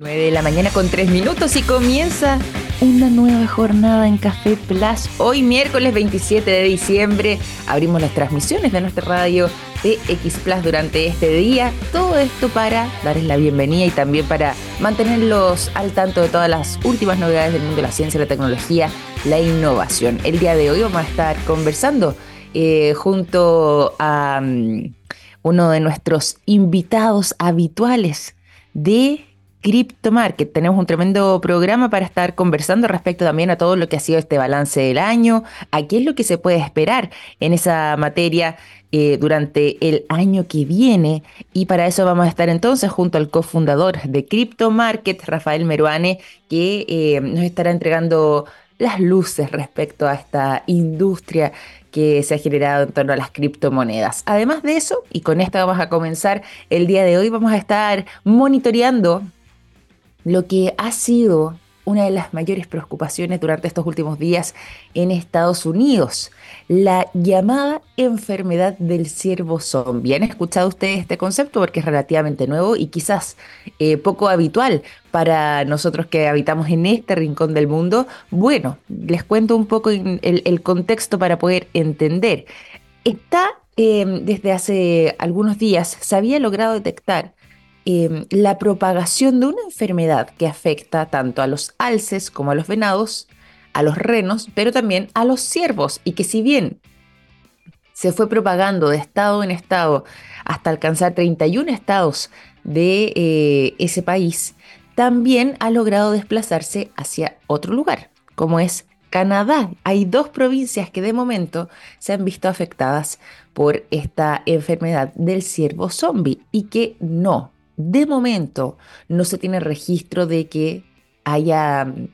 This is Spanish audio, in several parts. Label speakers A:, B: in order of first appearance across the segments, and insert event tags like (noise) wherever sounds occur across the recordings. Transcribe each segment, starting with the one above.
A: 9 de la mañana con 3 minutos y comienza una nueva jornada en Café Plus. Hoy miércoles 27 de diciembre abrimos las transmisiones de nuestra radio de X Plus durante este día. Todo esto para darles la bienvenida y también para mantenerlos al tanto de todas las últimas novedades del mundo de la ciencia, la tecnología, la innovación. El día de hoy vamos a estar conversando eh, junto a um, uno de nuestros invitados habituales de Crypto Market. Tenemos un tremendo programa para estar conversando respecto también a todo lo que ha sido este balance del año, a qué es lo que se puede esperar en esa materia eh, durante el año que viene. Y para eso vamos a estar entonces junto al cofundador de Crypto Market, Rafael Meruane, que eh, nos estará entregando las luces respecto a esta industria que se ha generado en torno a las criptomonedas. Además de eso, y con esto vamos a comenzar el día de hoy, vamos a estar monitoreando lo que ha sido una de las mayores preocupaciones durante estos últimos días en Estados Unidos, la llamada enfermedad del ciervo zombie. ¿Han escuchado ustedes este concepto? Porque es relativamente nuevo y quizás eh, poco habitual para nosotros que habitamos en este rincón del mundo. Bueno, les cuento un poco el, contexto para poder entender. Está eh, desde hace algunos días, se había logrado detectar Em, la propagación de una enfermedad que afecta tanto a los alces como a los venados, a los renos, pero también a los ciervos, y que si bien se fue propagando de estado en estado hasta alcanzar 31 estados de eh, ese país, también ha logrado desplazarse hacia otro lugar, como es Canadá. Hay dos provincias que de momento se han visto afectadas por esta enfermedad del ciervo zombie y que no de momento no se tiene registro de que haya mm,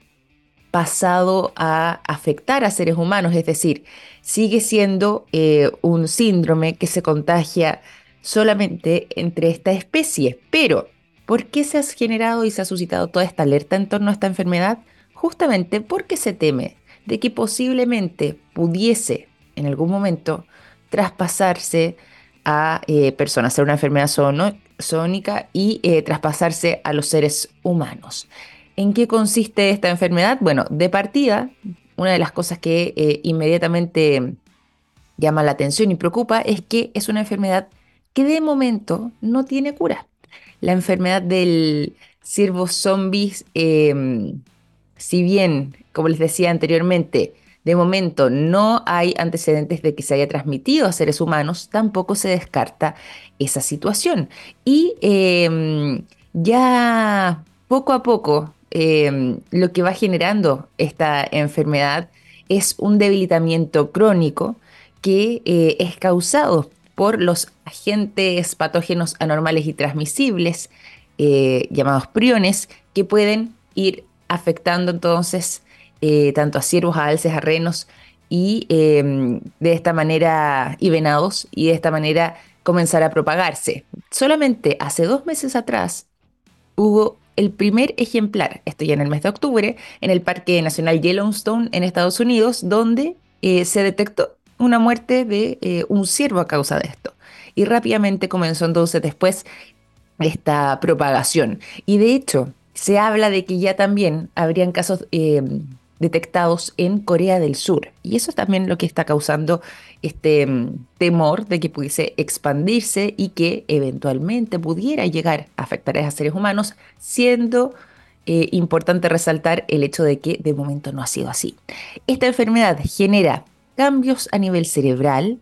A: pasado a afectar a seres humanos, es decir, sigue siendo eh, un síndrome que se contagia solamente entre esta especie. Pero, ¿por qué se ha generado y se ha suscitado toda esta alerta en torno a esta enfermedad? Justamente porque se teme de que posiblemente pudiese en algún momento traspasarse a eh, personas, ser una enfermedad sónica y eh, traspasarse a los seres humanos. ¿En qué consiste esta enfermedad? Bueno, de partida, una de las cosas que eh, inmediatamente llama la atención y preocupa es que es una enfermedad que de momento no tiene cura. La enfermedad del ciervo zombies, em, si bien, como les decía anteriormente, de momento no hay antecedentes de que se haya transmitido a seres humanos, tampoco se descarta esa situación. Y em, ya poco a poco em, lo que va generando esta enfermedad es un debilitamiento crónico que eh, es causado por los agentes patógenos anormales y transmisibles, eh, llamados priones, que pueden ir afectando entonces eh, tanto a ciervos, a alces, a renos, y em, de esta manera, y venados, y de esta manera comenzar a propagarse. Solamente hace dos meses atrás hubo el primer ejemplar, esto ya en el mes de octubre, en el Parque Nacional Yellowstone en Estados Unidos, donde eh, se detectó una muerte de eh, un ciervo a causa de esto. Y rápidamente comenzó entonces después esta propagación. Y de hecho, se habla de que ya también habrían casos em, detectados en Corea del Sur. Y eso es también lo que está causando este mm, temor de que pudiese expandirse y que eventualmente pudiera llegar a afectar a seres humanos, siendo eh, importante resaltar el hecho de que de momento no ha sido así. Esta enfermedad genera cambios a nivel cerebral,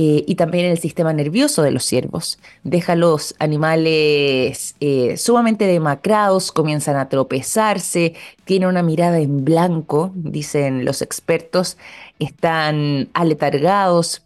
A: eh, y también en el sistema nervioso de los ciervos. Deja a los animales eh, sumamente demacrados, comienzan a tropezarse, tiene una mirada en blanco, dicen los expertos, están aletargados,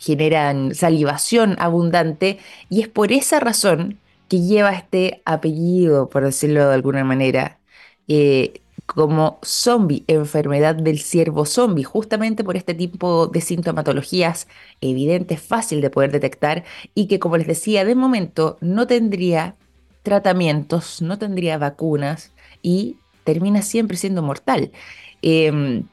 A: generan salivación abundante y es por esa razón que lleva este apellido, por decirlo de alguna manera. Eh, como zombie, enfermedad del ciervo zombie, justamente por este tipo de sintomatologías evidentes, fácil de poder detectar y que, como les decía, de momento no tendría tratamientos, no tendría vacunas y termina siempre siendo mortal. Em,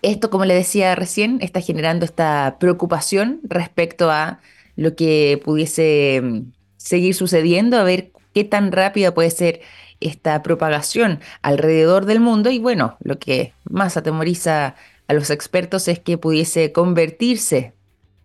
A: esto, como le decía recién, está generando esta preocupación respecto a lo que pudiese em, seguir sucediendo, a ver qué tan rápida puede ser esta propagación alrededor del mundo. Y bueno, lo que más atemoriza a los expertos es que pudiese convertirse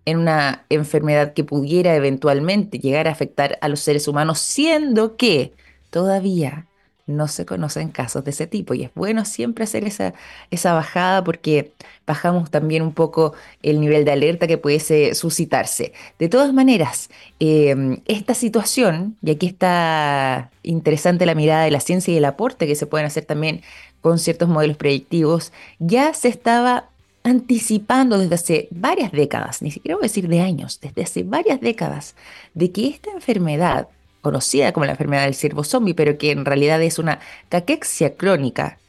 A: en una enfermedad que pudiera eventualmente llegar a afectar a los seres humanos, siendo que todavía no se conocen casos de ese tipo y es bueno siempre hacer esa, esa bajada porque bajamos también un poco el nivel de alerta que pudiese suscitarse. De todas maneras, em, esta situación, y aquí está interesante la mirada de la ciencia y el aporte que se pueden hacer también con ciertos modelos predictivos, ya se estaba anticipando desde hace varias décadas, ni siquiera voy a decir de años, desde hace varias décadas, de que esta enfermedad conocida como la enfermedad del ciervo zombie, pero que en realidad es una caquexia crónica,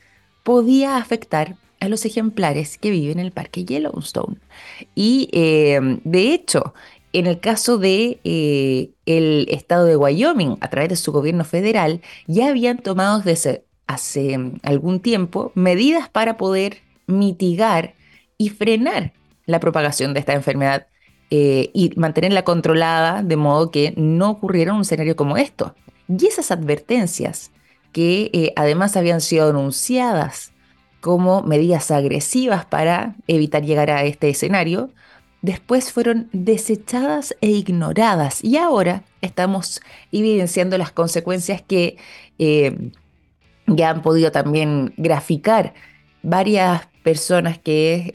A: podía afectar a los ejemplares que viven en el parque Yellowstone. Y em, de hecho, en el caso de eh, el estado de Wyoming, a través de su gobierno federal, ya habían tomado desde hace algún tiempo medidas para poder mitigar y frenar la propagación de esta enfermedad eh, y mantenerla controlada de modo que no ocurriera un escenario como esto. Y esas advertencias que eh, además habían sido anunciadas como medidas agresivas para evitar llegar a este escenario, después fueron desechadas e ignoradas y ahora estamos evidenciando las consecuencias que eh, ya han podido también graficar varias personas que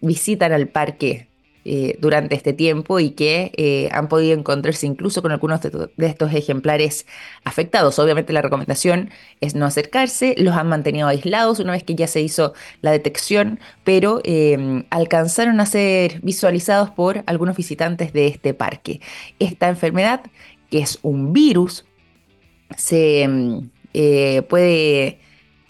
A: visitan al parque eh, durante este tiempo y que eh, han podido encontrarse incluso con algunos de, estos ejemplares afectados. Obviamente la recomendación es no acercarse, los han mantenido aislados una vez que ya se hizo la detección, pero em, alcanzaron a ser visualizados por algunos visitantes de este parque. Esta enfermedad, que es un virus, se em, eh, puede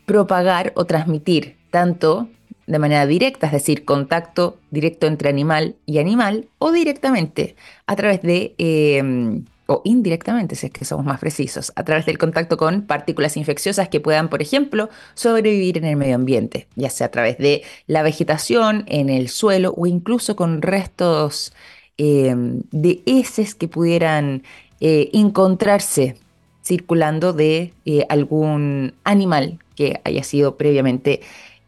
A: propagar o transmitir tanto de manera directa, es decir, contacto directo entre animal y animal, o directamente a través de, em, o indirectamente, si es que somos más precisos, a través del contacto con partículas infecciosas que puedan, por ejemplo, sobrevivir en el medio ambiente, ya sea a través de la vegetación, en el suelo o incluso con restos em, de heces que pudieran eh, encontrarse circulando de eh, algún animal que haya sido previamente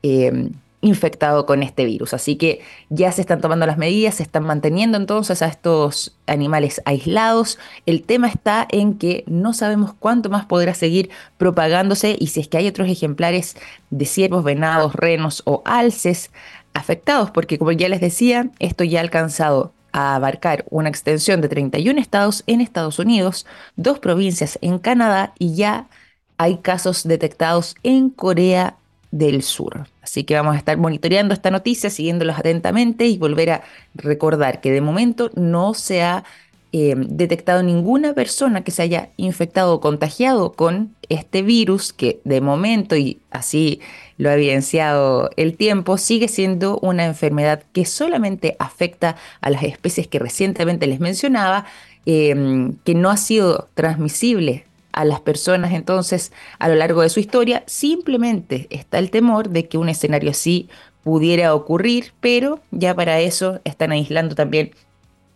A: em, infectado con este virus. Así que ya se están tomando las medidas, se están manteniendo entonces a estos animales aislados. El tema está en que no sabemos cuánto más podrá seguir propagándose y si es que hay otros ejemplares de ciervos, venados, renos o alces afectados, porque como ya les decía, esto ya ha alcanzado a abarcar una extensión de 31 estados en Estados Unidos, dos provincias en Canadá y ya hay casos detectados en Corea del Sur. Así que vamos a estar monitoreando esta noticia, siguiéndolos atentamente y volver a recordar que de momento no se ha eh, detectado ninguna persona que se haya infectado o contagiado con este virus, que de momento, y así lo ha evidenciado el tiempo, sigue siendo una enfermedad que solamente afecta a las especies que recientemente les mencionaba, eh, que no ha sido transmisible a las personas entonces a lo largo de su historia. Simplemente está el temor de que un escenario así pudiera ocurrir, pero ya para eso están aislando también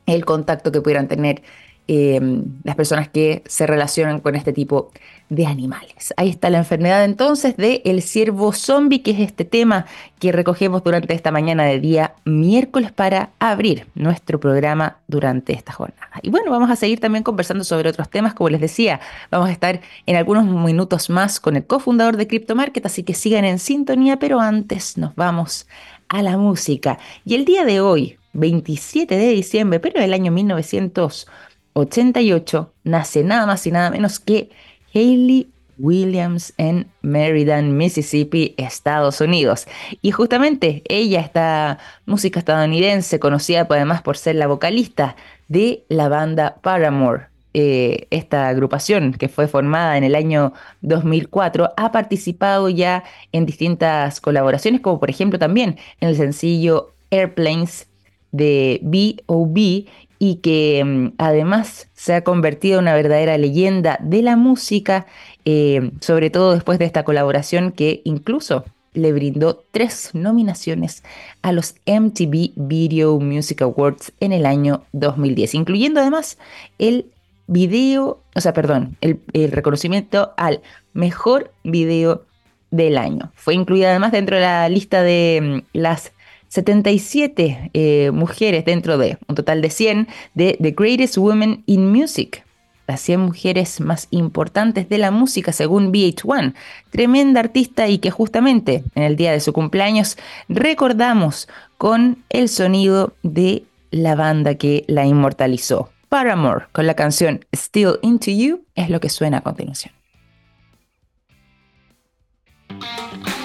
A: el contacto que pudieran tener Em, las personas que se relacionan con este tipo de animales. Ahí está la enfermedad entonces de ciervo zombie, que es este tema que recogemos durante esta mañana de día miércoles para abrir nuestro programa durante esta jornada. Y bueno, vamos a seguir también conversando sobre otros temas, como les decía, vamos a estar en algunos minutos más con el cofundador de CryptoMarket, así que sigan en sintonía, pero antes nos vamos a la música. Y el día de hoy, 27 de diciembre, pero del año 1900 88 nace nada más y nada menos que Hayley Williams en Meriden, Mississippi, Estados Unidos. Y justamente ella, esta música estadounidense, conocida además por ser la vocalista de la banda Paramore, eh, esta agrupación que fue formada en el año 2004, ha participado ya en distintas colaboraciones, como por ejemplo también en el sencillo Airplanes de B.O.B y que mm, además se ha convertido en una verdadera leyenda de la música, eh, sobre todo después de esta colaboración que incluso le brindó tres nominaciones a los MTV Video Music Awards en el año 2010, incluyendo además el video, o sea, perdón, el, reconocimiento al mejor video del año. Fue incluida además dentro de la lista de mm, las 77 eh, mujeres dentro de un total de 100 de The Greatest Women in Music, las 100 mujeres más importantes de la música según VH1. Tremenda artista y que justamente en el día de su cumpleaños recordamos con el sonido de la banda que la inmortalizó. Paramore con la canción Still Into You es lo que suena a continuación.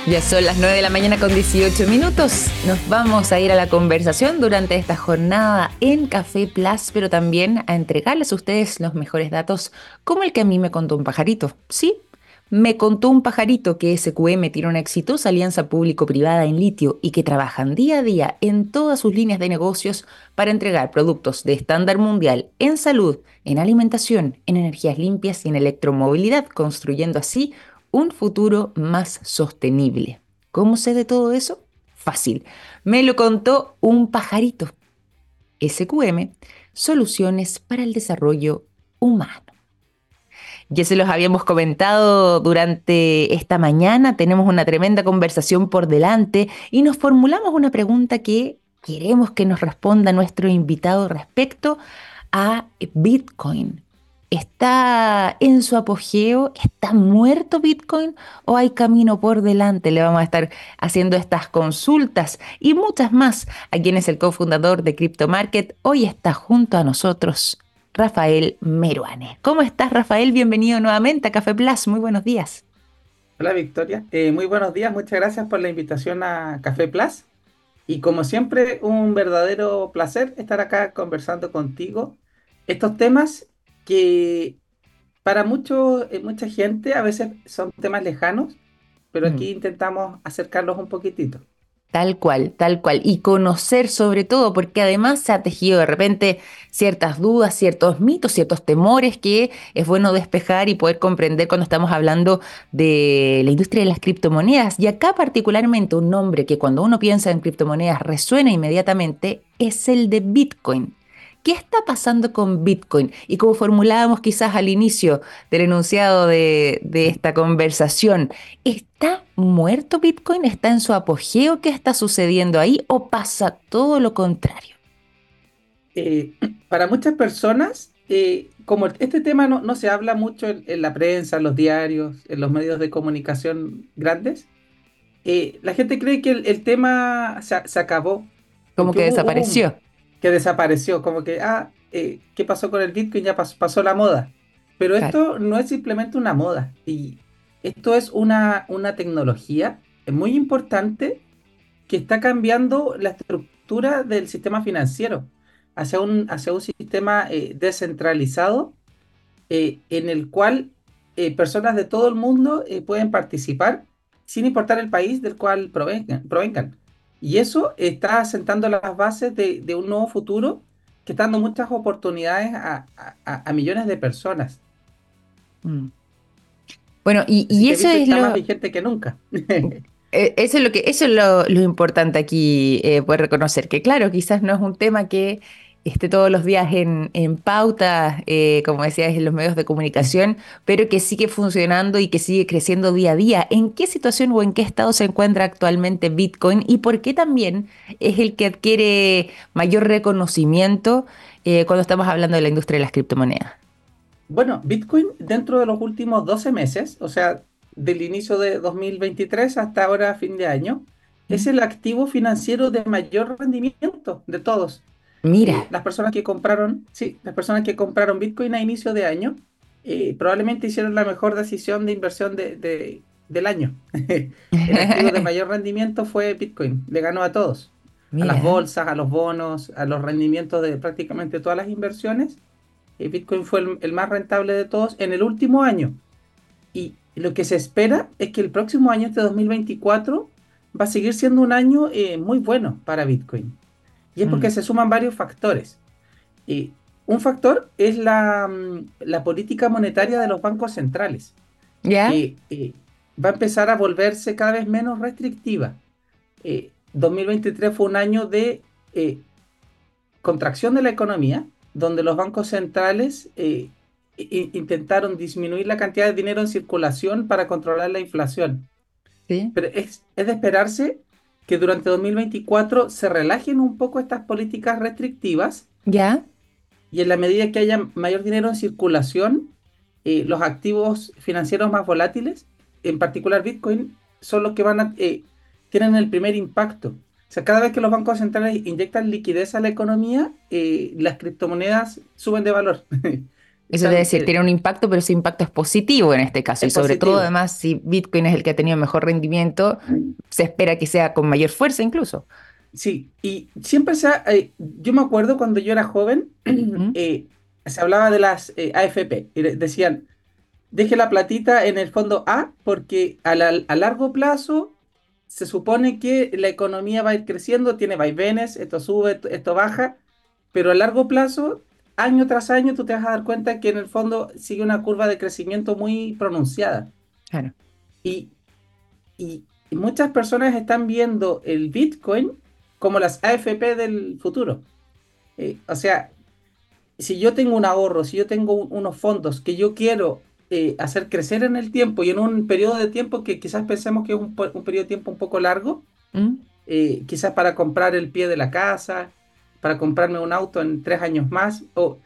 A: Ya son las 9 de la mañana con 18 minutos. Nos vamos a ir a la conversación durante esta jornada en Café Plus, pero también a entregarles a ustedes los mejores datos, como el que a mí me contó un pajarito. Sí, me contó un pajarito que SQM tiene una exitosa alianza público-privada en litio y que trabajan día a día en todas sus líneas de negocios para entregar productos de estándar mundial en salud, en alimentación, en energías limpias y en electromovilidad, construyendo así un futuro más sostenible. ¿Cómo sé de todo eso? Fácil. Me lo contó un pajarito. SQM, Soluciones para el Desarrollo Humano. Ya se los habíamos comentado durante esta mañana, tenemos una tremenda conversación por delante y nos formulamos una pregunta que queremos que nos responda nuestro invitado respecto a Bitcoin. ¿Está en su apogeo? ¿Está muerto Bitcoin o hay camino por delante? Le vamos a estar haciendo estas consultas y muchas más a quien es el cofundador de Crypto Market. Hoy está junto a nosotros Rafael Meruane. ¿Cómo estás Rafael? Bienvenido nuevamente a Café Plus. Muy buenos días.
B: Hola Victoria, eh, muy buenos días, muchas gracias por la invitación a Café Plus. Y como siempre, un verdadero placer estar acá conversando contigo estos temas que para mucho, eh, mucha gente a veces son temas lejanos, pero aquí intentamos acercarlos un poquitito.
A: Tal cual, tal cual. Y conocer sobre todo, porque además se ha tejido de repente ciertas dudas, ciertos mitos, ciertos temores que es bueno despejar y poder comprender cuando estamos hablando de la industria de las criptomonedas. Y acá particularmente un nombre que cuando uno piensa en criptomonedas resuena inmediatamente es el de Bitcoin. ¿Qué está pasando con Bitcoin? Y como formulábamos quizás al inicio del enunciado de, esta conversación, ¿está muerto Bitcoin? ¿Está en su apogeo? ¿Qué está sucediendo ahí? ¿O pasa todo lo contrario?
B: Eh, para muchas personas, eh, como este tema no, se habla mucho en, la prensa, en los diarios, en los medios de comunicación grandes, eh, la gente cree que el, tema se, acabó.
A: Como que desapareció
B: que desapareció, como que, ah, eh, ¿qué pasó con el Bitcoin? Ya pasó, la moda. Pero esto no es simplemente una moda, y esto es una, una tecnología muy importante que está cambiando la estructura del sistema financiero hacia un, hacia un sistema eh, descentralizado eh, en el cual personas de todo el mundo pueden participar sin importar el país del cual provengan. Y eso está asentando las bases de, un nuevo futuro que está dando muchas oportunidades a, millones de personas.
A: Mm. Bueno, y, eso es
B: está más vigente que nunca. (laughs)
A: Eh, eso es lo que, eso es lo, importante aquí, eh, poder reconocer que claro, quizás no es un tema que esté todos los días en, pauta, eh, como decías, en los medios de comunicación, pero que sigue funcionando y que sigue creciendo día a día. ¿En qué situación o en qué estado se encuentra actualmente Bitcoin y por qué también es el que adquiere mayor reconocimiento eh, cuando estamos hablando de la industria de las criptomonedas?
B: Bueno, Bitcoin dentro de los últimos 12 meses, o sea, del inicio de 2023 hasta ahora, fin de año, es el activo financiero de mayor rendimiento de todos. Mira. las personas que compraron, sí, las personas que compraron Bitcoin a inicio de año, eh, probablemente hicieron la mejor decisión de inversión de, del año. (laughs) el activo de mayor rendimiento fue Bitcoin, le ganó a todos. A las bolsas, a los bonos, a los rendimientos de prácticamente todas las inversiones. Eh, Bitcoin fue el, más rentable de todos en el último año. Y lo que se espera es que el próximo año, este 2024, va a seguir siendo un año eh, muy bueno para Bitcoin. Y es porque mm. se suman varios factores. Y un factor es la, mm, política monetaria de los bancos centrales.
A: ¿Ya?
B: Eh, va a empezar a volverse cada vez menos restrictiva. 2023 eh, fue un año de eh, contracción de la economía, donde los bancos centrales intentaron disminuir la cantidad de dinero en circulación para controlar la inflación. ¿Sí? Pero es, es de esperarse que durante 2024 se relajen un poco estas políticas restrictivas.
A: ¿Ya?
B: Y en la medida que haya mayor dinero en circulación, eh, los activos financieros más volátiles, en particular Bitcoin, son los que van a, eh, tienen el primer impacto. O sea, cada vez que los bancos centrales inyectan liquidez a la economía, eh, las criptomonedas suben de valor. (laughs)
A: Eso debe decir, tiene un impacto, pero ese impacto es positivo en este caso. Y sobre todo, además, si Bitcoin es el que ha tenido mejor rendimiento, se espera que sea con mayor fuerza incluso.
B: Sí, y siempre se ha, eh, yo me acuerdo cuando yo era joven, (clears throat) eh, se hablaba de las eh, AFP, y decían, deje la platita en el fondo A, porque a, a, largo plazo se supone que la economía va a ir creciendo, tiene vaivenes, esto sube, esto baja, pero a largo plazo, año tras año, tú te vas a dar cuenta que en el fondo sigue una curva de crecimiento muy pronunciada.
A: Claro.
B: Y, y muchas personas están viendo el Bitcoin como las AFP del futuro. Eh, o sea, si yo tengo un ahorro, si yo tengo unos fondos que yo quiero eh, hacer crecer en el tiempo y en un periodo de tiempo que quizás pensemos que es un, periodo de tiempo un poco largo, ¿Mm? eh, quizás para comprar el pie de la casa, para comprarme un auto en tres años más, o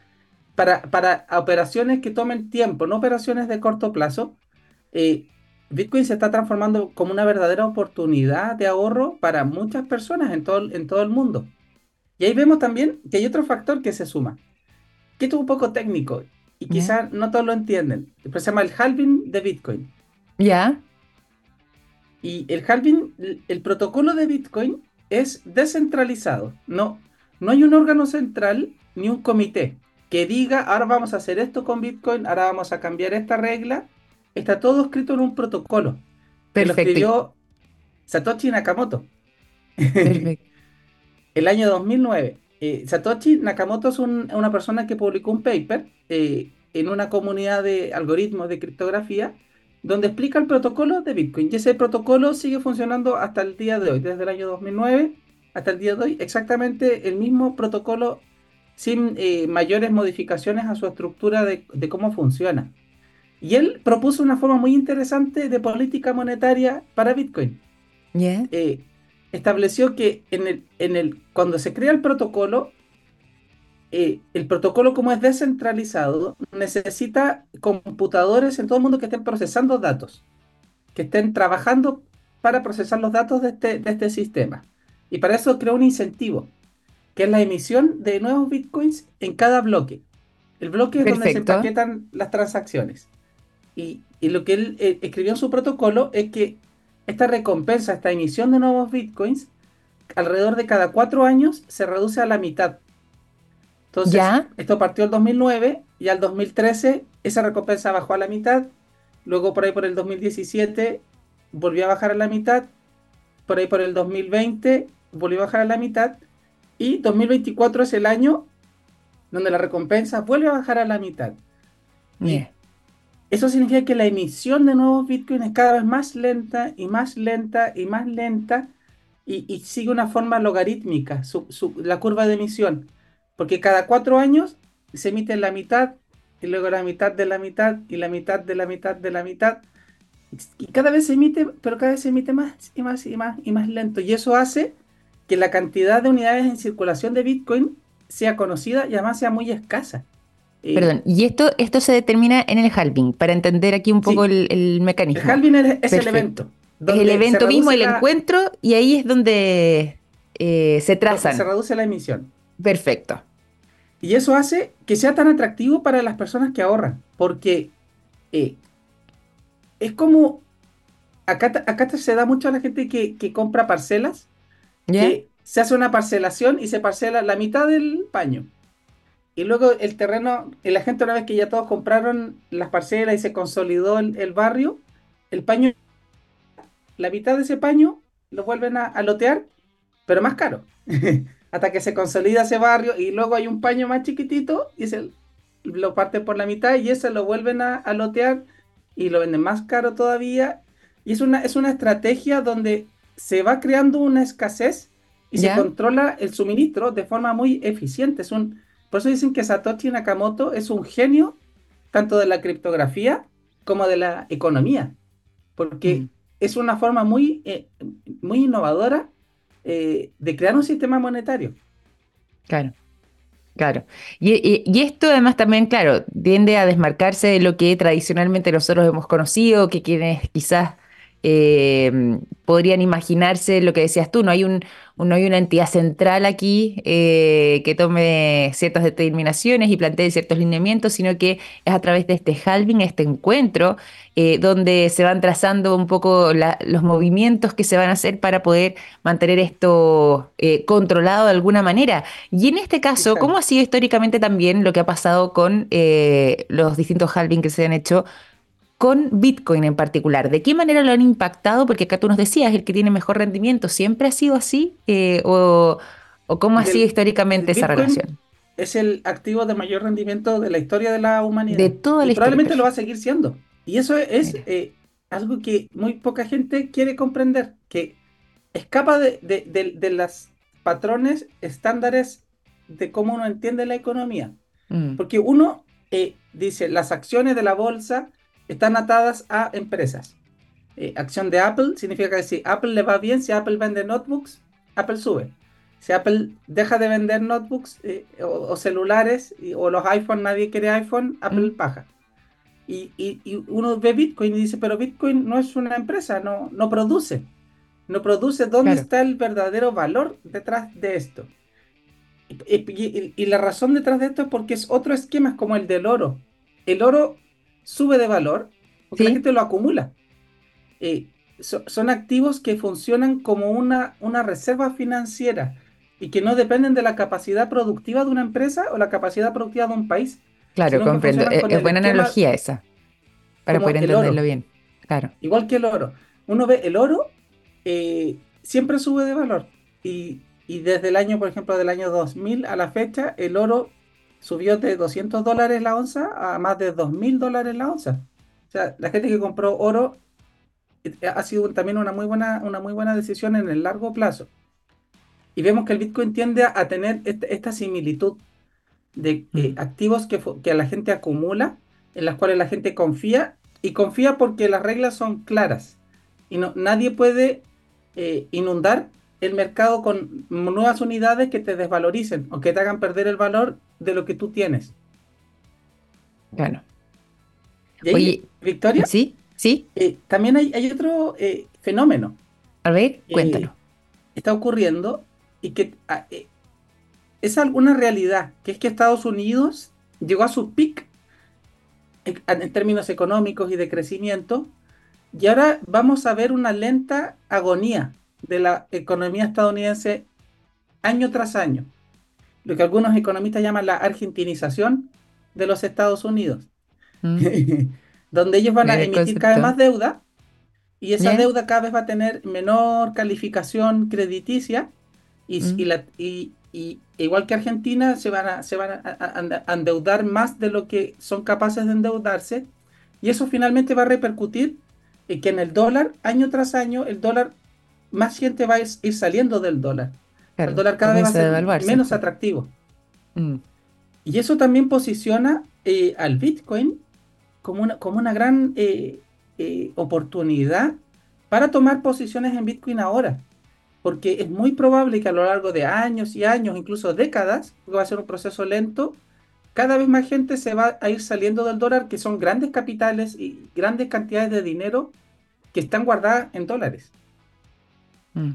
B: para, para operaciones que tomen tiempo, no operaciones de corto plazo, Bitcoin se está transformando como una verdadera oportunidad de ahorro para muchas personas en todo, en todo el mundo. Y ahí vemos también que hay otro factor que se suma, que es un poco técnico y quizás no todos lo entienden, pero se llama el halving de Bitcoin.
A: Ya.
B: Y el halving, el protocolo de Bitcoin es descentralizado. No, no hay un órgano central ni un comité que diga, ahora vamos a hacer esto con Bitcoin, ahora vamos a cambiar esta regla está todo escrito en un protocolo. Perfecto. Que lo escribió Satoshi Nakamoto. Perfecto. (laughs) el año 2009. Eh, Satoshi Nakamoto es una persona que publicó un paper eh, en una comunidad de algoritmos de criptografía donde explica el protocolo de Bitcoin. Y ese protocolo sigue funcionando hasta el día de hoy, desde el año 2009 hasta el día de hoy, exactamente el mismo protocolo sin eh, mayores modificaciones a su estructura de cómo funciona. Y él propuso una forma muy interesante de política monetaria para Bitcoin. Eh, estableció que en el, en el, cuando se crea el protocolo, eh, el protocolo como es descentralizado, necesita computadores en todo el mundo que estén procesando datos, que estén trabajando para procesar los datos de este, de este sistema. Y para eso creó un incentivo, que es la emisión de nuevos bitcoins en cada bloque. El bloque es donde se empaquetan las transacciones. Y, lo que él eh, escribió en su protocolo es que esta recompensa, esta emisión de nuevos bitcoins, alrededor de cada cuatro años se reduce a la mitad. Entonces, esto partió el 2009 y al 2013 esa recompensa bajó a la mitad. Luego por ahí por el 2017 volvió a bajar a la mitad. Por ahí por el 2020 volvió a bajar a la mitad. Y 2024 es el año donde la recompensa vuelve a bajar a la mitad.
A: Bien.
B: Eso significa que la emisión de nuevos Bitcoin es cada vez más lenta y más lenta y más lenta y, sigue una forma logarítmica, la curva de emisión. Porque cada cuatro años se emite la mitad y luego la mitad de la mitad y la mitad de la mitad de la mitad. Y cada vez se emite, pero cada vez se emite más y más y más y más lento. Y eso hace que la cantidad de unidades en circulación de Bitcoin sea conocida y además sea muy escasa.
A: Eh, Perdón, y esto, esto se determina en el halving, para entender aquí un poco el, mecanismo.
B: El halving es, el evento.
A: Es el evento mismo, el encuentro, y ahí es donde eh, se trazan.
B: Se reduce la emisión.
A: Perfecto.
B: Y eso hace que sea tan atractivo para las personas que ahorran, porque eh, es como, acá, acá se da mucho a la gente que, compra parcelas, que se hace una parcelación y se parcela la mitad del paño. Y luego el terreno, la gente una vez que ya todos compraron las parcelas y se consolidó el, barrio, el paño, la mitad de ese paño lo vuelven a, lotear, pero más caro. (laughs) Hasta que se consolida ese barrio y luego hay un paño más chiquitito y se lo parte por la mitad y ese lo vuelven a, lotear y lo venden más caro todavía. Y es una, es una estrategia donde se va creando una escasez y se controla el suministro de forma muy eficiente. Es un, por eso dicen que Satoshi Nakamoto es un genio tanto de la criptografía como de la economía, porque mm. es una forma muy, eh, muy innovadora eh, de crear un sistema monetario.
A: Claro. Claro. Y, y, esto además también, claro, tiende a desmarcarse de lo que tradicionalmente nosotros hemos conocido, que quienes quizás eh, podrían imaginarse lo que decías tú, no hay, un, no hay una entidad central aquí eh, que tome ciertas determinaciones y plantee ciertos lineamientos, sino que es a través de este halving, este encuentro, eh, donde se van trazando un poco los movimientos que se van a hacer para poder mantener esto controlado de alguna manera. Y en este caso, ¿cómo ha sido históricamente también lo que ha pasado con los distintos halving que se han hecho? Con Bitcoin en particular. ¿De qué manera lo han impactado? Porque acá tú nos decías, el que tiene mejor rendimiento, ¿siempre ha sido así? Eh, o, cómo ha sido históricamente esa relación?
B: Es el activo de mayor rendimiento de la historia de la humanidad.
A: De toda la
B: y Probablemente lo va a seguir siendo. Y eso es eh, algo que muy poca gente quiere comprender, que escapa de, de, los patrones estándares de cómo uno entiende la economía. Mm. Porque uno eh, dice, las acciones de la bolsa están atadas a empresas. Eh, acción de Apple significa que si Apple le va bien, si Apple vende notebooks, Apple sube. Si Apple deja de vender notebooks eh, o, celulares o los iPhone, nadie quiere iPhone, Apple mm. baja. Y, uno ve Bitcoin y dice, pero Bitcoin no es una empresa, no, no produce. No produce. ¿Dónde está el verdadero valor detrás de esto? Y, y, la razón detrás de esto es porque es otro esquema como el del oro. El oro sube de valor porque la gente lo acumula. Eh, son activos que funcionan como una, una reserva financiera y que no dependen de la capacidad productiva de una empresa o la capacidad productiva de un país.
A: Claro, comprendo. Es, buena analogía esa, para poder entenderlo bien. Claro.
B: Igual que el oro. Uno ve el oro eh, siempre sube de valor y, y, desde el año, por ejemplo, del año 2000 a la fecha, el oro subió de 200 dólares la onza a más de 2.000 dólares la onza. O sea, la gente que compró oro eh, ha sido también una muy buena, una muy buena decisión en el largo plazo. Y vemos que el Bitcoin tiende a tener este, esta similitud de eh, mm. activos que, que la gente acumula, en las cuales la gente confía, y confía porque las reglas son claras. Y no, nadie puede eh, inundar el mercado con nuevas unidades que te desvaloricen o que te hagan perder el valor de lo que tú tienes.
A: Claro.
B: Oye, Victoria.
A: Sí, sí.
B: Eh, también hay, otro eh, fenómeno.
A: A ver, cuéntalo.
B: está ocurriendo y que ah, eh, es alguna realidad, que es que Estados Unidos llegó a su pic en términos económicos y de crecimiento, y ahora vamos a ver una lenta agonía de la economía estadounidense año tras año. Lo que algunos economistas llaman la argentinización de los Estados Unidos. Mm. (laughs) donde ellos van a emitir cada vez más deuda y esa deuda cada vez va a tener menor calificación crediticia y, mm. la, y, igual que Argentina se van, a, se van a, endeudar más de lo que son capaces de endeudarse y eso finalmente va a repercutir en que en el dólar, año tras año, el dólar más gente va a ir saliendo del dólar. El dólar cada vez va a ser menos atractivo. Mm. Y eso también posiciona eh, al Bitcoin como una, como una gran eh, eh, oportunidad para tomar posiciones en Bitcoin ahora. Porque es muy probable que a lo largo de años y años, incluso décadas, porque va a ser un proceso lento, cada vez más gente se va a ir saliendo del dólar, que son grandes capitales y grandes cantidades de dinero que están guardadas en dólares.
A: Mm.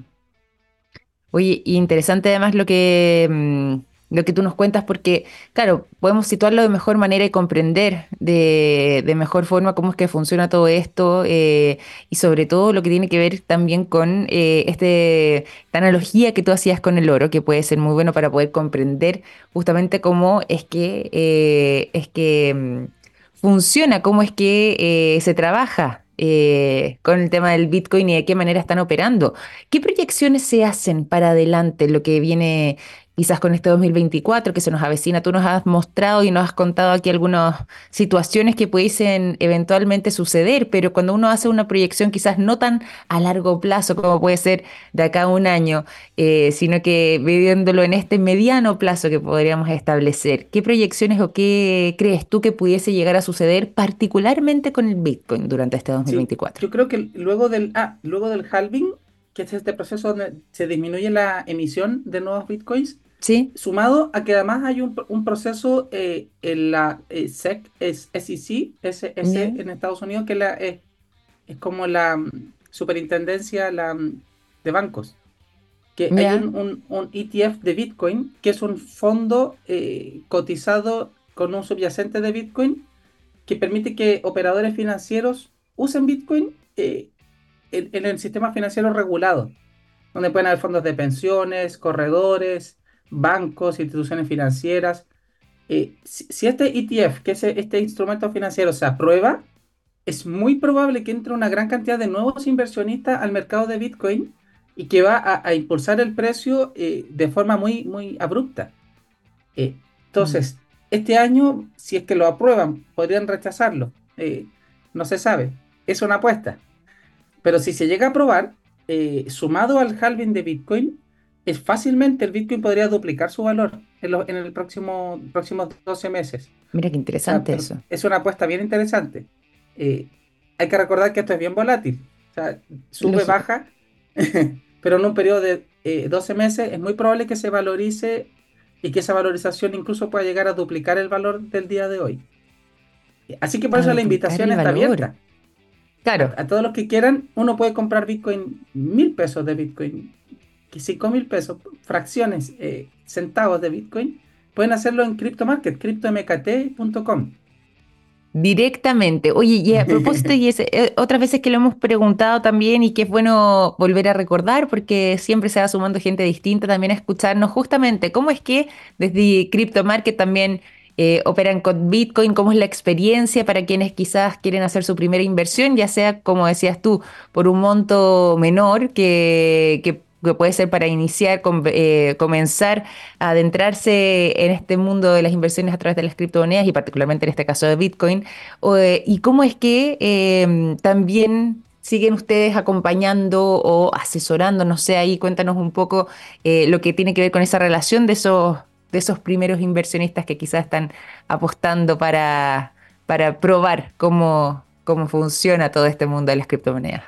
A: Oye, interesante además lo que, mm, lo que tú nos cuentas, porque, claro, podemos situarlo de mejor manera y comprender de, mejor forma cómo es que funciona todo esto eh, y sobre todo lo que tiene que ver también con eh, este, esta analogía que tú hacías con el oro, que puede ser muy bueno para poder comprender justamente cómo es que, eh, es que mm, funciona, cómo es que se trabaja eh, con el tema del Bitcoin y de qué manera están operando. ¿Qué proyecciones se hacen para adelante, lo que viene quizás con este 2024 que se nos avecina. Tú nos has mostrado y nos has contado aquí algunas situaciones que pudiesen eventualmente suceder, pero cuando uno hace una proyección quizás no tan a largo plazo como puede ser de acá a un año, eh, sino que viviéndolo en este mediano plazo que podríamos establecer, ¿qué proyecciones o qué crees tú que pudiese llegar a suceder particularmente con el Bitcoin durante este 2024?
B: yo creo que luego del, ah, luego del halving, que es este proceso donde se disminuye la emisión de nuevos Bitcoins,
A: Sí.
B: Sumado a que además hay un, proceso eh, en la eh, SEC, es SEC, SEC en Estados Unidos, que la, es como la mm, superintendencia la, mm, de bancos. Que hay un, ETF de Bitcoin, que es un fondo eh, cotizado con un subyacente de Bitcoin, que permite que operadores financieros usen Bitcoin en, en el sistema financiero regulado, donde pueden haber fondos de pensiones, corredores, bancos, instituciones financieras. Eh, si, este ETF, que es este instrumento financiero, se aprueba, es muy probable que entre una gran cantidad de nuevos inversionistas al mercado de Bitcoin y que va a, impulsar el precio eh, de forma muy, muy abrupta. Eh, entonces, mm. este año, si es que lo aprueban, podrían rechazarlo. no se sabe. Es una apuesta. Pero si se llega a aprobar, sumado al halving de Bitcoin, es fácilmente el Bitcoin podría duplicar su valor en, en el próximo próximos 12 meses.
A: Mira qué interesante eso.
B: Es una apuesta bien interesante. Eh, hay que recordar que esto es bien volátil. O sea, sube, baja, (laughs) pero en un periodo de 12 eh, meses es muy probable que se valorice y que esa valorización incluso pueda llegar a duplicar el valor del día de hoy. Así que por eso la invitación está abierta.
A: Claro.
B: A todos los que quieran, uno puede comprar Bitcoin, mil pesos de Bitcoin que 5 mil pesos, fracciones, eh, centavos de Bitcoin, pueden hacerlo en CryptoMarket, cryptomkt.com.
A: Directamente. Oye, y a (laughs) propósito, y eh, otras veces que lo hemos preguntado también y que es bueno volver a recordar porque siempre se va sumando gente distinta también a escucharnos justamente cómo es que desde CryptoMarket también eh, operan con Bitcoin, cómo es la experiencia para quienes quizás quieren hacer su primera inversión, ya sea, como decías tú, por un monto menor que, que que puede ser para iniciar, eh, comenzar a adentrarse en este mundo de las inversiones a través de las criptomonedas y particularmente en este caso de Bitcoin. ¿Y cómo es que em, también siguen ustedes acompañando o asesorando? No sé, ahí cuéntanos un poco eh, lo que tiene que ver con esa relación de esos, de esos primeros inversionistas que quizás están apostando para, para probar cómo, cómo funciona todo este mundo de las criptomonedas.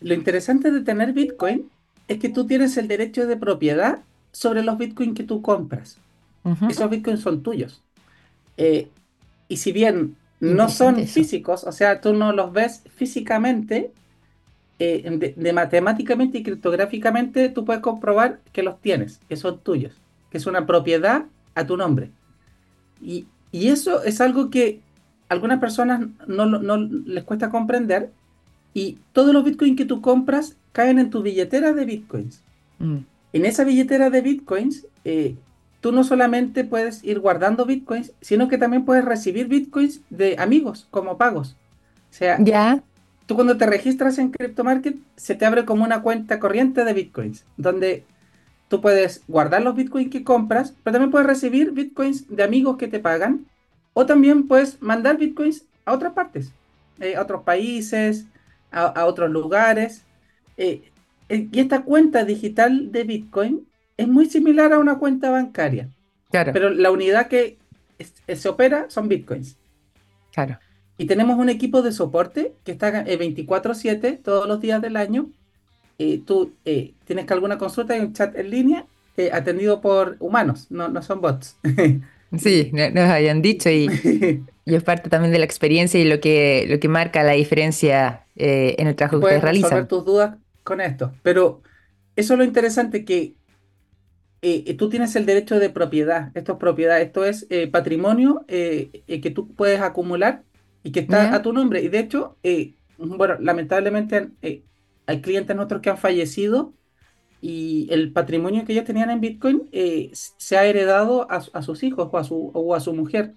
B: Lo interesante de tener Bitcoin es que tú tienes el derecho de propiedad sobre los bitcoins que tú compras. Esos bitcoins son tuyos. Eh, y si bien no son físicos, o sea, tú no los ves físicamente, eh, de, matemáticamente y criptográficamente, tú puedes comprobar que los tienes, que son tuyos, que es una propiedad a tu nombre. Y, eso es algo que a algunas personas no, no les cuesta comprender. Y todos los bitcoins que tú compras caen en tu billetera de bitcoins. Mm. En esa billetera de bitcoins, eh, tú no solamente puedes ir guardando bitcoins, sino que también puedes recibir bitcoins de amigos como pagos. O sea,
A: ¿Ya?
B: tú cuando te registras en CryptoMarket, se te abre como una cuenta corriente de bitcoins, donde tú puedes guardar los bitcoins que compras, pero también puedes recibir bitcoins de amigos que te pagan, o también puedes mandar bitcoins a otras partes, eh, a otros países, a otros lugares. Eh, eh, y esta cuenta digital de Bitcoin es muy similar a una cuenta bancaria.
A: Claro.
B: Pero la unidad que se opera son Bitcoins.
A: Claro.
B: Y tenemos un equipo de soporte que está 24/7 todos los días del año. Eh, tú tienes que alguna consulta, hay un chat en línea atendido por humanos, no, no son bots. (laughs)
A: Sí, nos hayan dicho y, y, es parte también de la experiencia y lo que, lo que marca la diferencia en el trabajo que ustedes realizan.
B: tus dudas con esto. Pero eso es lo interesante, que eh, tú tienes el derecho de propiedad. Esto es propiedad, esto es eh, patrimonio eh, que tú puedes acumular y que está a tu nombre. Y de hecho, bueno, lamentablemente hay clientes nuestros que han fallecido y el patrimonio que ellos tenían en Bitcoin se ha heredado a, sus hijos o a su, o a su mujer.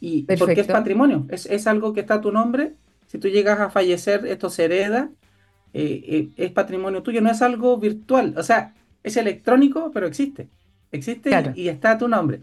B: Y porque es patrimonio, es, es algo que está a tu nombre. Si tú llegas a fallecer, esto se hereda eh, eh, es patrimonio tuyo, no es algo virtual, o sea, es electrónico, pero existe. existe y, está a tu nombre.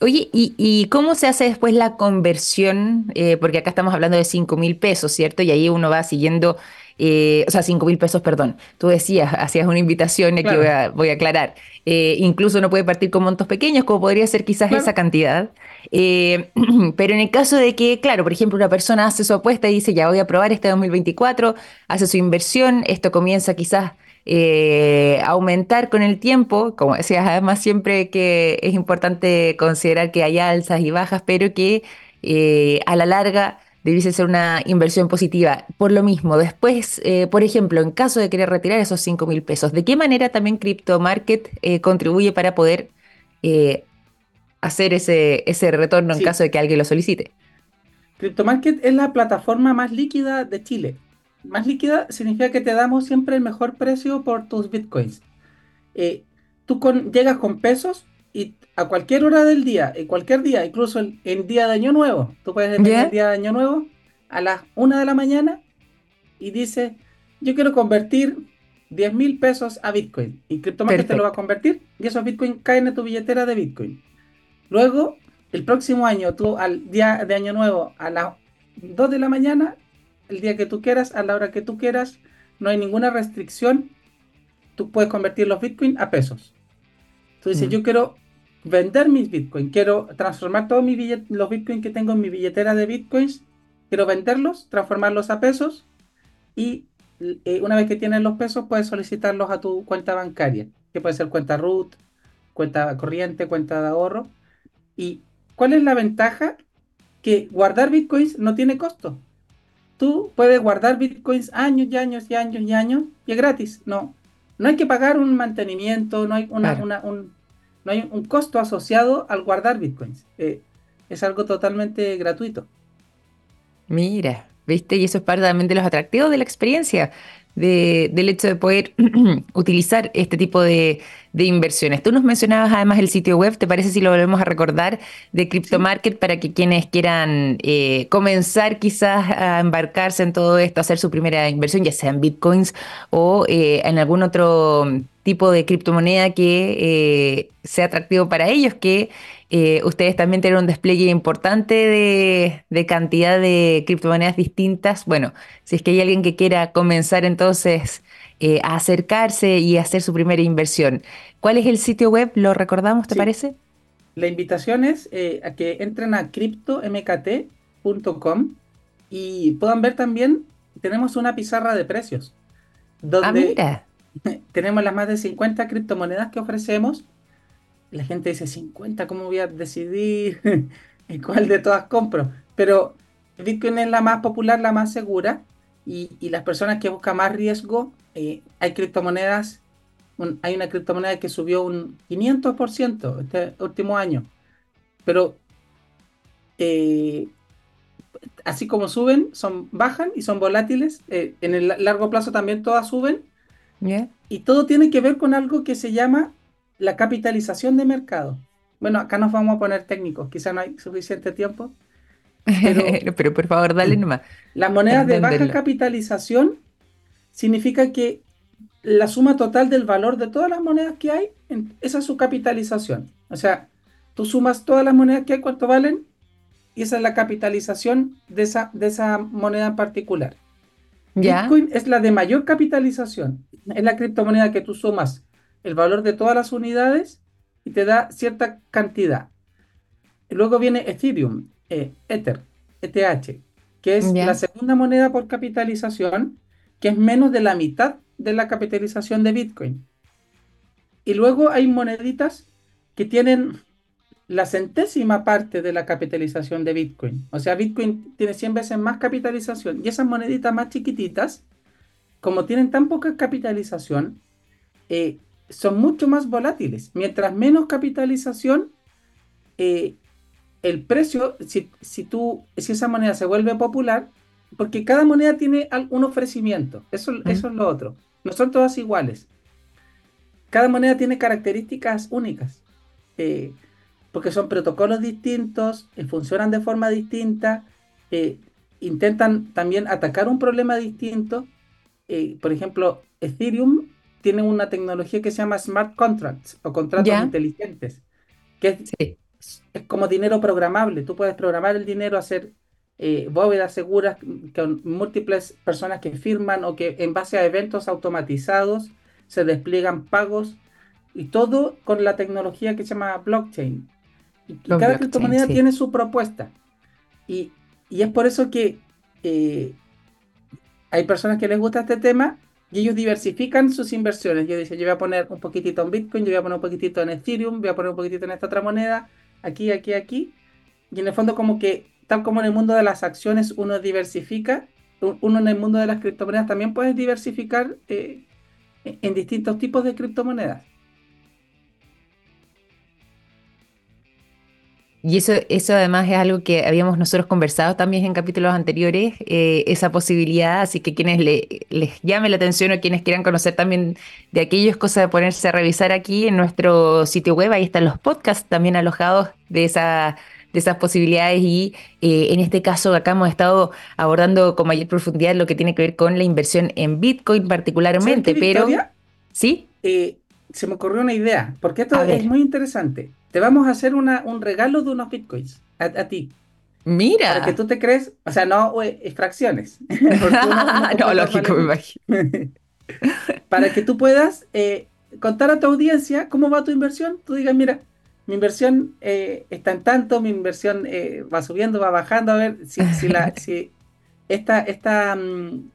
A: Oye, ¿y, cómo se hace después la conversión? Eh, porque acá estamos hablando de 5 mil pesos, ¿cierto? Y ahí uno va siguiendo eh, o sea, 5 mil pesos, perdón. Tú decías, hacías una invitación y voy a, voy a aclarar. Eh, incluso uno puede partir con montos pequeños, como podría ser quizás esa cantidad. Eh, (clears throat) pero en el caso de que, claro, por ejemplo, una persona hace su apuesta y dice, ya voy a probar este 2024, hace su inversión, esto comienza quizás a aumentar con el tiempo, como decías, además siempre que es importante considerar que hay alzas y bajas, pero que a la larga debiese ser una inversión positiva. Por lo mismo, después, eh, por ejemplo, en caso de querer retirar esos 5 mil pesos, ¿de qué manera también Crypto Market eh, contribuye para poder eh, hacer ese, ese retorno en caso de que alguien lo solicite?
B: Crypto Market es la plataforma más líquida de Chile. Más líquida significa que te damos siempre el mejor precio por tus bitcoins. tú llegas con pesos a cualquier hora del día, en cualquier día, incluso en, día de Año Nuevo, tú puedes venir el día de Año Nuevo a las 1 de la mañana y dice, yo quiero convertir 10 mil pesos a Bitcoin. Y CryptoMarket te lo va a convertir y esos Bitcoin caen en tu billetera de Bitcoin. Luego, el próximo año, tú al día de Año Nuevo, a las 2 de la mañana, el día que tú quieras, a la hora que tú quieras, no hay ninguna restricción, tú puedes convertir los Bitcoin a pesos. Tú dices, mm. yo quiero vender mis bitcoins, quiero transformar todos mis los bitcoins que tengo en mi billetera de bitcoins, quiero venderlos, transformarlos a pesos y eh, una vez que tienes los pesos puedes solicitarlos a tu cuenta bancaria, que puede ser cuenta root, cuenta corriente, cuenta de ahorro. ¿Y cuál es la ventaja? Que guardar bitcoins no tiene costo. Tú puedes guardar bitcoins años y años y años y años y es gratis. No, no hay que pagar un mantenimiento, no hay una, un, no hay un costo asociado al guardar bitcoins. Eh, es algo totalmente gratuito.
A: Mira, ¿viste? Y eso es parte también de los atractivos de la experiencia, del hecho de poder (clears throat) utilizar este tipo de, inversiones. Tú nos mencionabas además el sitio web, ¿te parece si lo volvemos a recordar de CryptoMarket para que quienes quieran eh, comenzar quizás a embarcarse en todo esto, hacer su primera inversión, ya sea en bitcoins o eh, en algún otro tipo de criptomoneda que eh, sea atractivo para ellos, que eh, ustedes también tienen un despliegue importante de, cantidad de criptomonedas distintas. Bueno, si es que hay alguien que quiera comenzar entonces eh, a acercarse y hacer su primera inversión, ¿cuál es el sitio web? ¿Lo recordamos, te parece?
B: La invitación es a que entren a cryptomkt.com y puedan ver también, tenemos una pizarra de precios. Donde ah, (laughs) tenemos las más de 50 criptomonedas que ofrecemos. La gente dice, 50, ¿cómo voy a decidir (laughs) cuál de todas compro? Pero Bitcoin es la más popular, la más segura. Y, las personas que buscan más riesgo, eh, hay criptomonedas, hay una criptomoneda que subió un 500% este último año. Pero eh, así como suben, son bajan y son volátiles. Eh, en el largo plazo también todas suben y todo tiene que ver con algo que se llama la capitalización de mercado. Bueno, acá nos vamos a poner técnicos, quizá no hay suficiente tiempo.
A: Pero, (laughs) por favor, dale nomás.
B: Las monedas de baja capitalización significa que la suma total del valor de todas las monedas que hay, esa es su capitalización. O sea, tú sumas todas las monedas que hay, cuánto valen, y esa es la capitalización de esa, de esa moneda en particular. Bitcoin es la de mayor capitalización. Es la criptomoneda que tú sumas el valor de todas las unidades y te da cierta cantidad. luego viene Ethereum, eh, Ether, ETH, que es la segunda moneda por capitalización, que es menos de la mitad de la capitalización de Bitcoin. Y luego hay moneditas que tienen la centésima parte de la capitalización de Bitcoin. O sea, Bitcoin tiene 100 veces más capitalización y esas moneditas más chiquititas, como tienen tan poca capitalización, eh, son mucho más volátiles. Mientras menos capitalización, eh, el precio, si, tú, si esa moneda se vuelve popular, porque cada moneda tiene un ofrecimiento, eso, eso es lo otro. No son todas iguales. Cada moneda tiene características únicas. Eh, porque son protocolos distintos, eh, funcionan de forma distinta, eh, intentan también atacar un problema distinto. Eh, por ejemplo, Ethereum tienen una tecnología que se llama smart contracts o contratos inteligentes, que es, como dinero programable. Tú puedes programar el dinero, hacer bóvedas seguras con múltiples personas que firman o que en base a eventos automatizados se despliegan pagos y todo con la tecnología que se llama blockchain. Y, cada criptomoneda tiene su propuesta. Y, y, es por eso que eh, hay personas que les gusta este tema y ellos diversifican sus inversiones. Yo dicen, yo voy a poner un poquitito en Bitcoin, yo voy a poner un poquitito en Ethereum, voy a poner un poquitito en esta otra moneda, aquí, aquí, aquí. Y en el fondo como que, tal como en el mundo de las acciones uno diversifica, uno en el mundo de las criptomonedas también puede diversificar eh, en distintos tipos de criptomonedas.
A: Y eso, eso además es algo que habíamos nosotros conversado también en capítulos anteriores, eh, esa posibilidad, así que quienes les llame la atención o quienes quieran conocer también de aquellos cosas de ponerse a revisar aquí en nuestro sitio web, ahí están los podcasts también alojados de, esa, de esas posibilidades y eh, en este caso acá hemos estado abordando con mayor profundidad lo que tiene que ver con la inversión en Bitcoin particularmente, pero... ¿Sí?
B: Eh, se me ocurrió una idea, porque esto es muy interesante. Te vamos a hacer una, un regalo de unos bitcoins a, ti.
A: Mira.
B: Para que tú te crees, o sea, no extracciones. (laughs)
A: no, (laughs) lógico, me imagino. (laughs)
B: para que tú puedas eh, contar a tu audiencia cómo va tu inversión. Tú digas, mira, mi inversión eh, está en tanto, mi inversión eh, va subiendo, va bajando, a ver si, si, la, si esta, esta, mm,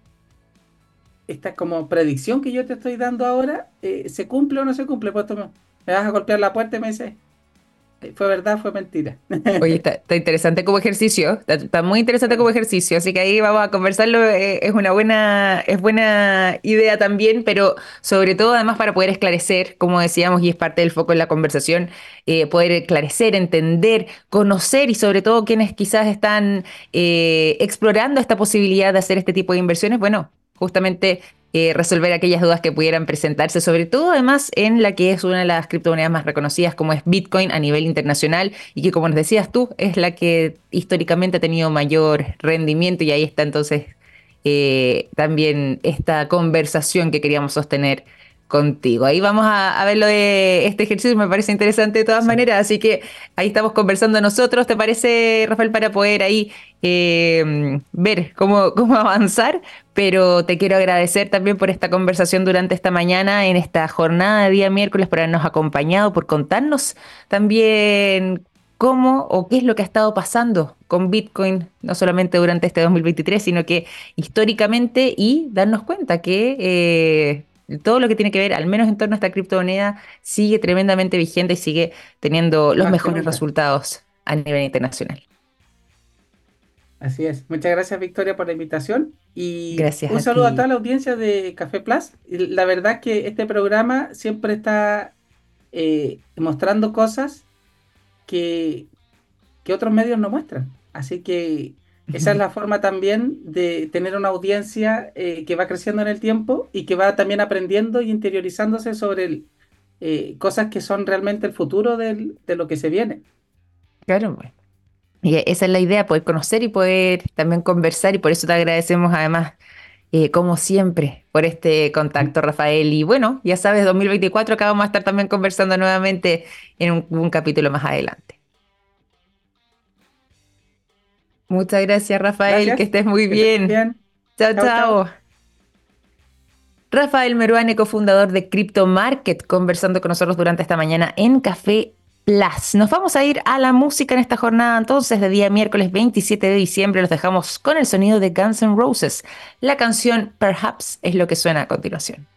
B: esta como predicción que yo te estoy dando ahora eh, se cumple o no se cumple. Pues tú me, vas a golpear la puerta y me dices, eh, fue verdad, fue mentira. (laughs)
A: Oye, está, interesante como ejercicio, está, muy interesante como ejercicio, así que ahí vamos a conversarlo, eh, es una buena, es buena idea también, pero sobre todo además para poder esclarecer, como decíamos, y es parte del foco en la conversación, poder esclarecer, entender, conocer y sobre todo quienes quizás están explorando esta posibilidad de hacer este tipo de inversiones, bueno, justamente eh, resolver aquellas dudas que pudieran presentarse, sobre todo además en la que es una de las criptomonedas más reconocidas como es Bitcoin a nivel internacional y que como nos decías tú es la que históricamente ha tenido mayor rendimiento y ahí está entonces eh, también esta conversación que queríamos sostener contigo. Ahí vamos a, ver lo de este ejercicio, me parece interesante de todas maneras, así que ahí estamos conversando nosotros, ¿te parece, Rafael, para poder ahí em, ver cómo, (laughs) cómo avanzar? Pero te quiero agradecer también por esta conversación durante esta mañana, en esta jornada de día miércoles, por habernos acompañado, por contarnos también cómo o qué es lo que ha estado pasando con Bitcoin, no solamente durante este 2023, sino que históricamente y darnos cuenta que... Eh, todo lo que tiene que ver, al menos en torno a esta criptomoneda, sigue tremendamente vigente y sigue teniendo los mejores resultados a nivel internacional.
B: Así es. Muchas gracias, Victoria, por la invitación. Y un saludo a toda la audiencia de Café Plus. La verdad es que este programa siempre está eh, mostrando cosas que, que otros medios no muestran. Así que esa es la forma también de tener una audiencia eh, que va creciendo en el tiempo y que va también aprendiendo y interiorizándose sobre eh, cosas que son realmente el futuro de lo que se viene.
A: Claro, bueno. Y esa es la idea, poder conocer y poder también conversar y por eso te agradecemos además, eh, como siempre, por este contacto, Rafael. Y bueno, ya sabes, 2024 acá vamos a estar también conversando nuevamente en un capítulo más adelante. Muchas gracias, Rafael. Que estés muy bien. Chao, chao, Rafael Meruane, cofundador de Crypto Market, conversando con nosotros durante esta mañana en Café Plus. Nos vamos a ir a la música en esta jornada entonces de día miércoles 27 de diciembre. Los dejamos con el sonido de Guns N' Roses. La canción Perhaps es lo que suena a continuación.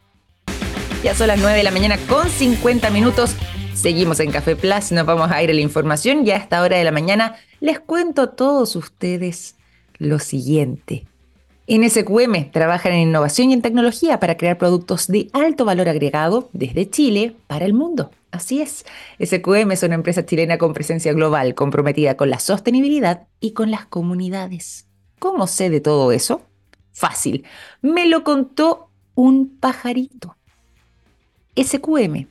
A: Ya son las 9 de la mañana con 50 minutos. Seguimos en Café Plus, nos vamos a ir a la información. Ya a esta hora de la mañana les cuento a todos ustedes lo siguiente. NSQM trabaja en innovación y en tecnología para crear productos de alto valor agregado desde Chile para el mundo. Así es, SQM es una empresa chilena con presencia global comprometida con la sostenibilidad y con las comunidades. ¿Cómo sé de todo eso? Fácil, me lo contó un pajarito. SQM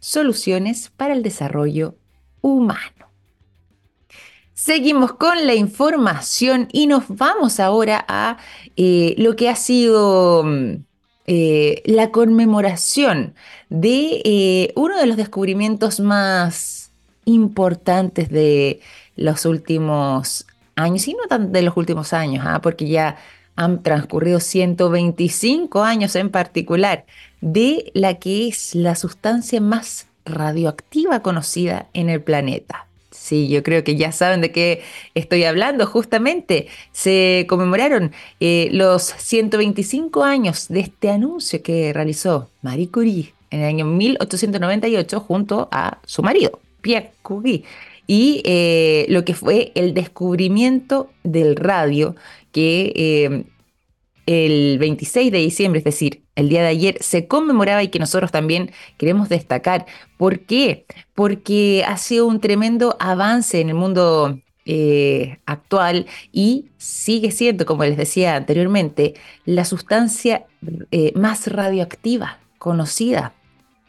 A: soluciones para el desarrollo humano. Seguimos con la información y nos vamos ahora a eh, lo que ha sido mm, eh, la conmemoración de eh, uno de los descubrimientos más importantes de los últimos años, y no tan de los últimos años, ¿ah? porque ya han transcurrido 125 años en particular, de la que es la sustancia más radioactiva conocida en el planeta. Sí, yo creo que ya saben de qué estoy hablando. Justamente se conmemoraron eh, los 125 años de este anuncio que realizó Marie Curie en el año 1898 junto a su marido, Pierre Curie, y eh, lo que fue el descubrimiento del radio que eh, el 26 de diciembre, es decir, el día de ayer, se conmemoraba y que nosotros también queremos destacar. ¿Por qué? Porque ha sido un tremendo avance en el mundo eh, actual y sigue siendo, como les decía anteriormente, la sustancia eh, más radioactiva conocida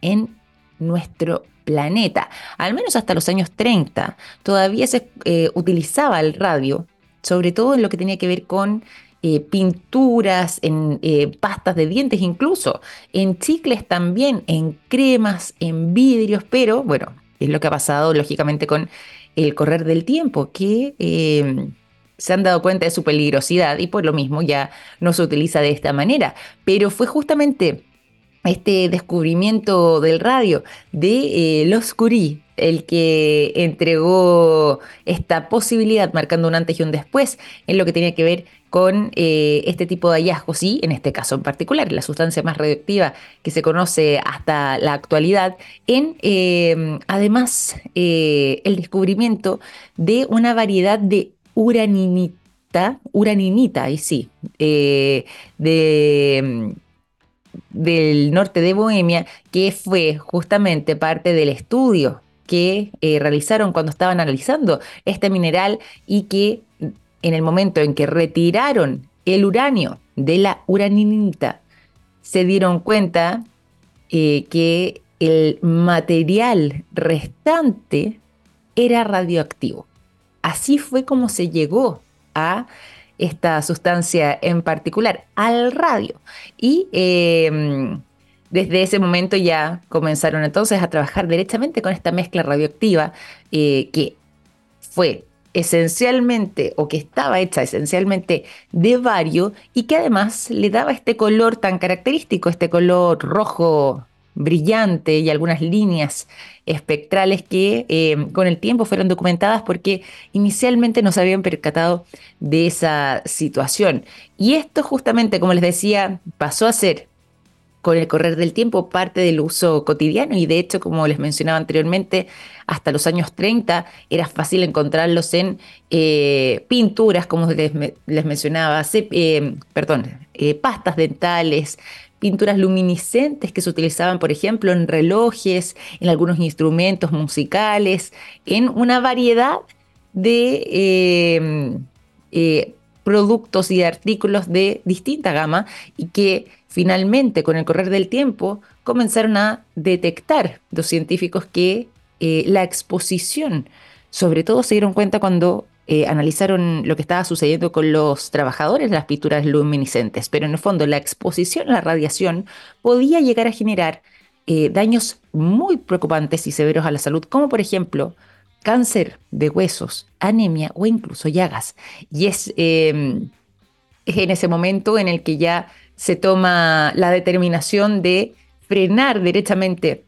A: en nuestro planeta. Al menos hasta los años 30 todavía se eh, utilizaba el radio, sobre todo en lo que tenía que ver con eh, pinturas, en eh, pastas de dientes incluso, en chicles también, en cremas, en vidrios, pero bueno, es lo que ha pasado lógicamente con el correr del tiempo, que em, se han dado cuenta de su peligrosidad y por lo mismo ya no se utiliza de esta manera. Pero fue justamente este descubrimiento del radio de eh, los Curie el que entregó esta posibilidad, marcando un antes y un después en lo que tenía que ver con eh, este tipo de hallazgos y en este caso en particular, la sustancia más radioactiva que se conoce hasta la actualidad, en em, además eh, el descubrimiento de una variedad de uraninita, uraninita, y sí, de em, del norte de Bohemia, que fue justamente parte del estudio que realizaron cuando estaban analizando este mineral y que en el momento en que retiraron el uranio de la uraninita, se dieron cuenta eh, que el material restante era radioactivo. Así fue como se llegó a esta sustancia en particular, al radio. Y em, desde ese momento ya comenzaron entonces a trabajar directamente con esta mezcla radioactiva eh, que fue esencialmente o que estaba hecha esencialmente de vario y que además le daba este color tan característico, este color rojo brillante y algunas líneas espectrales que eh, con el tiempo fueron documentadas porque inicialmente no se habían percatado de esa situación. Y esto justamente, como les decía, pasó a ser con el correr del tiempo parte del uso cotidiano y de hecho, como les mencionaba anteriormente, hasta los años 30 era fácil encontrarlos en eh, pinturas, como les, mencionaba, eh, perdón, pastas dentales, pinturas luminiscentes que se utilizaban, por ejemplo, en relojes, en algunos instrumentos musicales, en una variedad de productos y de artículos de distinta gama y que Finalmente, con el correr del tiempo, comenzaron a detectar los científicos que eh, la exposición, sobre todo se dieron cuenta cuando eh, analizaron lo que estaba sucediendo con los trabajadores de las pinturas luminiscentes, pero en el fondo la exposición a la radiación podía llegar a generar eh, daños muy preocupantes y severos a la salud, como por ejemplo cáncer de huesos, anemia o incluso llagas. Y es, em, es en ese momento en el que ya se toma la determinación de frenar derechamente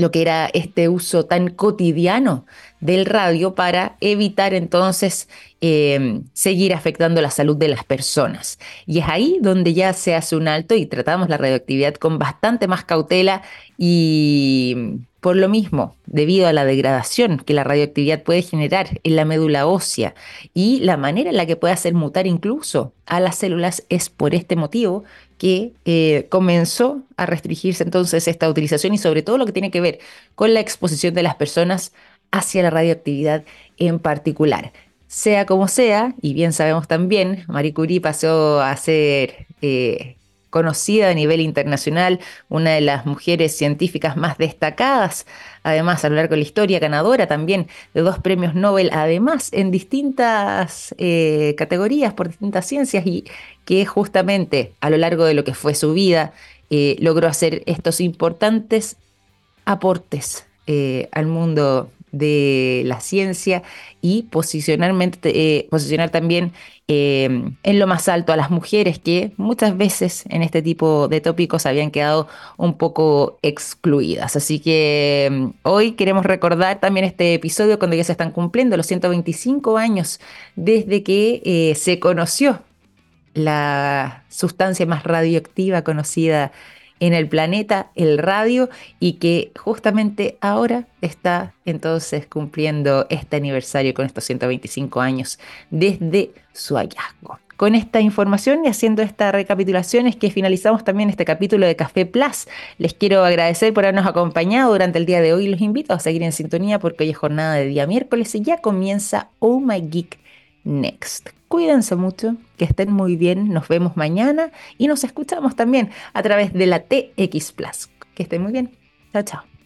A: lo que era este uso tan cotidiano del radio para evitar entonces em, seguir afectando la salud de las personas. Y es ahí donde ya se hace un alto y tratamos la radioactividad con bastante más cautela y por lo mismo, debido a la degradación que la radioactividad puede generar en la médula ósea y la manera en la que puede hacer mutar incluso a las células, es por este motivo que eh, comenzó a restringirse entonces esta utilización y sobre todo lo que tiene que ver con la exposición de las personas hacia la radioactividad en particular. Sea como sea, y bien sabemos también, Marie Curie pasó a ser eh, conocida a nivel internacional, una de las mujeres científicas más destacadas, además a lo largo de la historia, ganadora también de dos premios Nobel, además en distintas eh, categorías por distintas ciencias y que justamente a lo largo de lo que fue su vida eh, logró hacer estos importantes aportes eh, al mundo de la ciencia y posicionalmente, posicionar también Em, en lo más alto a las mujeres que muchas veces en este tipo de tópicos habían quedado un poco excluidas. Así que em, hoy queremos recordar también este episodio cuando ya se están cumpliendo los 125 años desde que eh, se conoció la sustancia más radioactiva conocida en el planeta, el radio, y que justamente ahora está entonces cumpliendo este aniversario con estos 125 años desde su hallazgo. Con esta información y haciendo esta recapitulación es que finalizamos también este capítulo de Café Plus. Les quiero agradecer por habernos acompañado durante el día de hoy los invito a seguir en sintonía porque hoy es jornada de día miércoles y ya comienza Oh My Geek Next. Cuídense mucho, que estén muy bien, nos vemos mañana y nos escuchamos también a través de la TX Plus. Que estén muy bien. Chao, chao.